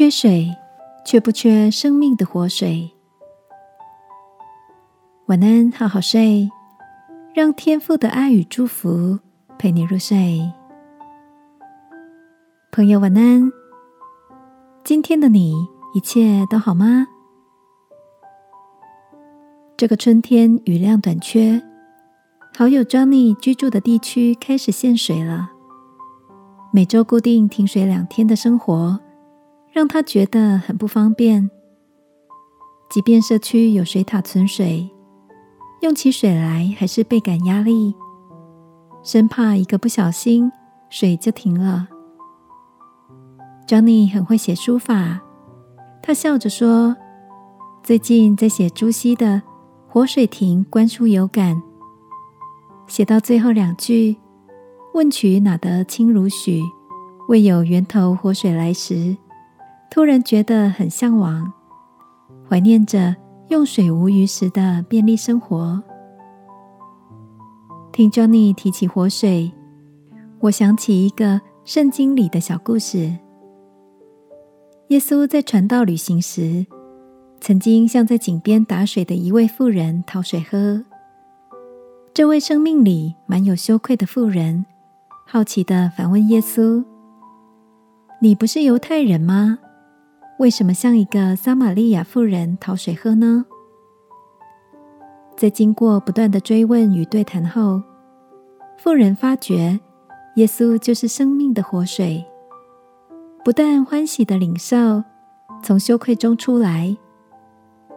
缺水，却不缺生命的活水。晚安，好好睡，让天父的爱与祝福陪你入睡。朋友，晚安。今天的你一切都好吗？这个春天雨量短缺，好友 Johnny 居住的地区开始限水了。每周固定停水两天的生活，让他觉得很不方便。即便社区有水塔存水，用起水来还是倍感压力，生怕一个不小心水就停了。Johnny 很会写书法，他笑着说：“最近在写朱熹的《活水亭观书有感》，写到最后两句。”问渠哪得清如许？未有源头活水来时，突然觉得很向往，怀念着用水无余时的便利生活。听 Johnny 提起活水，我想起一个圣经里的小故事。耶稣在传道旅行时，曾经向在井边打水的一位妇人讨水喝。这位生命里满有羞愧的妇人。好奇的反问耶稣：“你不是犹太人吗？为什么向一个撒玛利亚妇人讨水喝呢？”在经过不断的追问与对谈后，妇人发觉耶稣就是生命的活水，不但欢喜的领受，从羞愧中出来，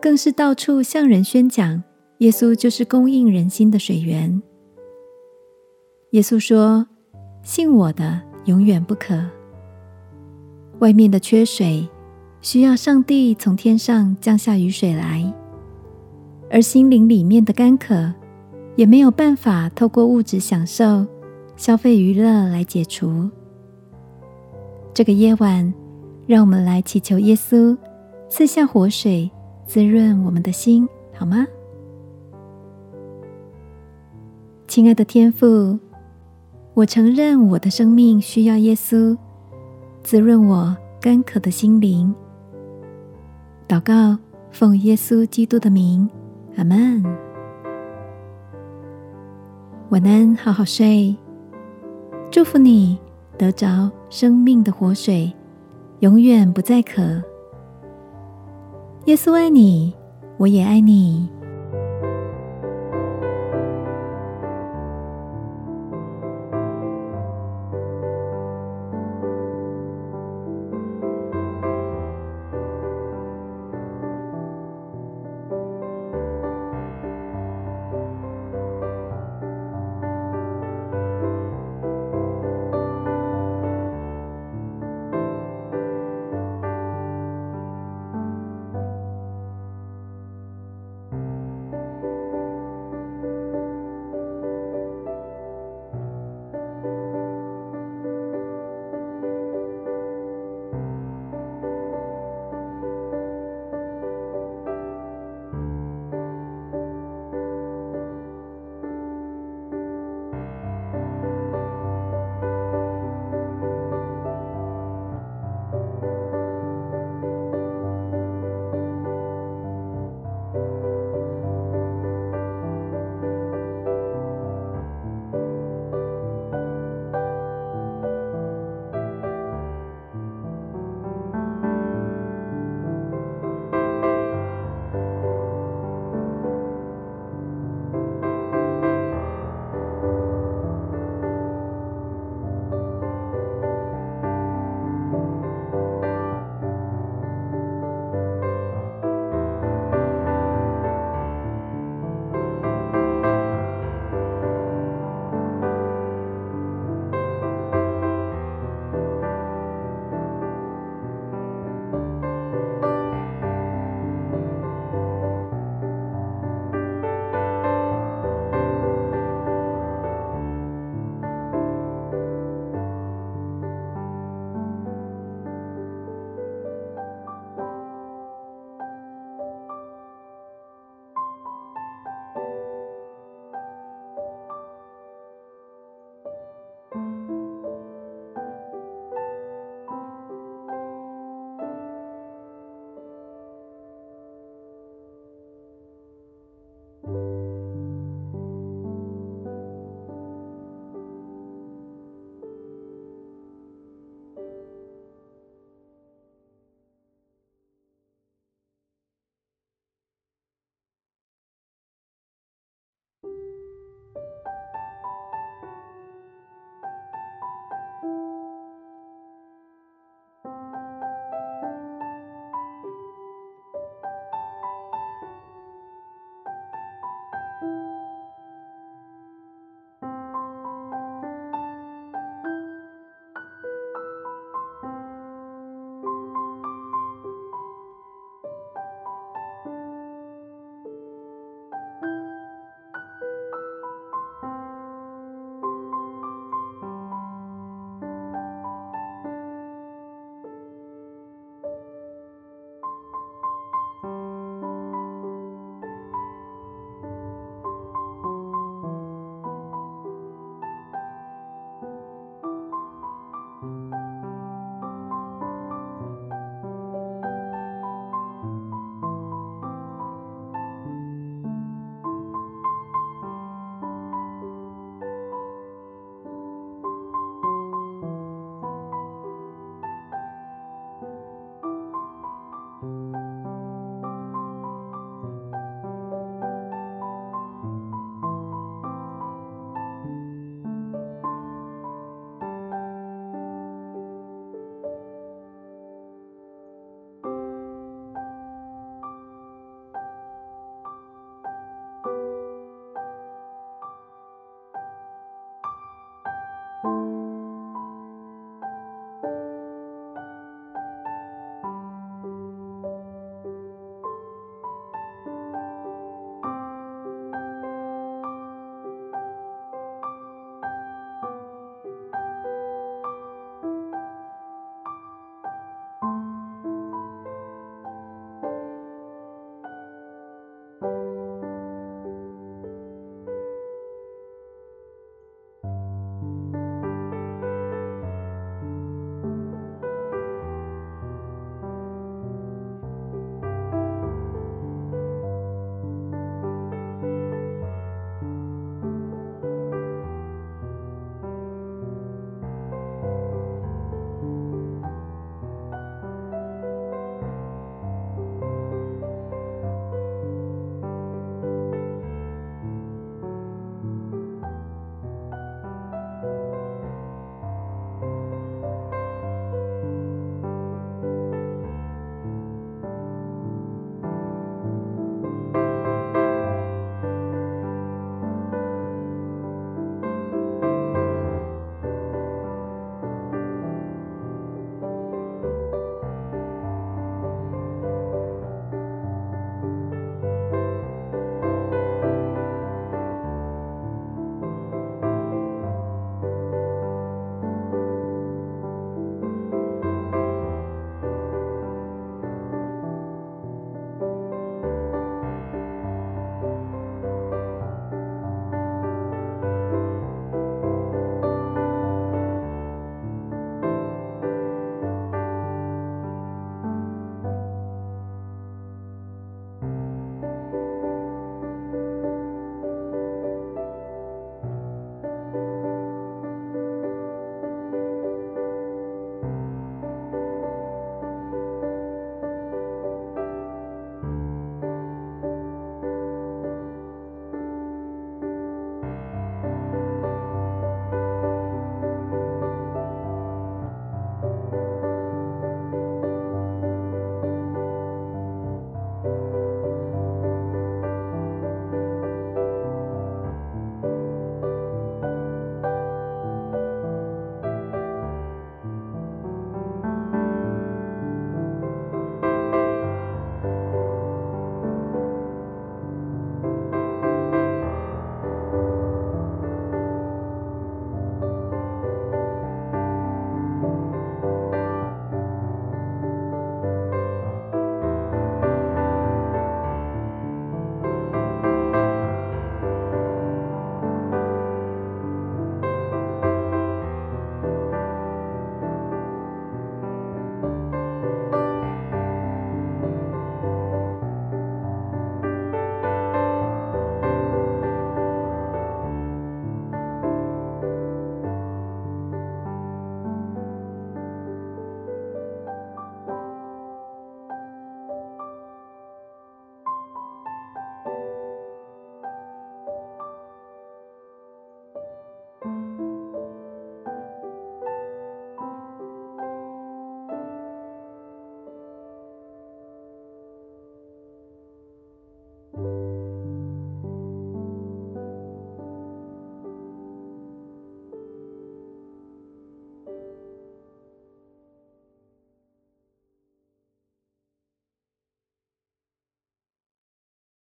更是到处向人宣讲耶稣就是供应人心的水源。耶稣说。信我的，永远不渴。外面的缺水，需要上帝从天上降下雨水来；而心灵里面的干渴，也没有办法透过物质享受、消费娱乐来解除。这个夜晚，让我们来祈求耶稣赐下活水，滋润我们的心，好吗？亲爱的天父。我承认我的生命需要耶稣滋润我干渴的心灵。祷告，奉耶稣基督的名，阿门。晚安，好好睡。祝福你得着生命的活水，永远不再渴。耶稣爱你，我也爱你。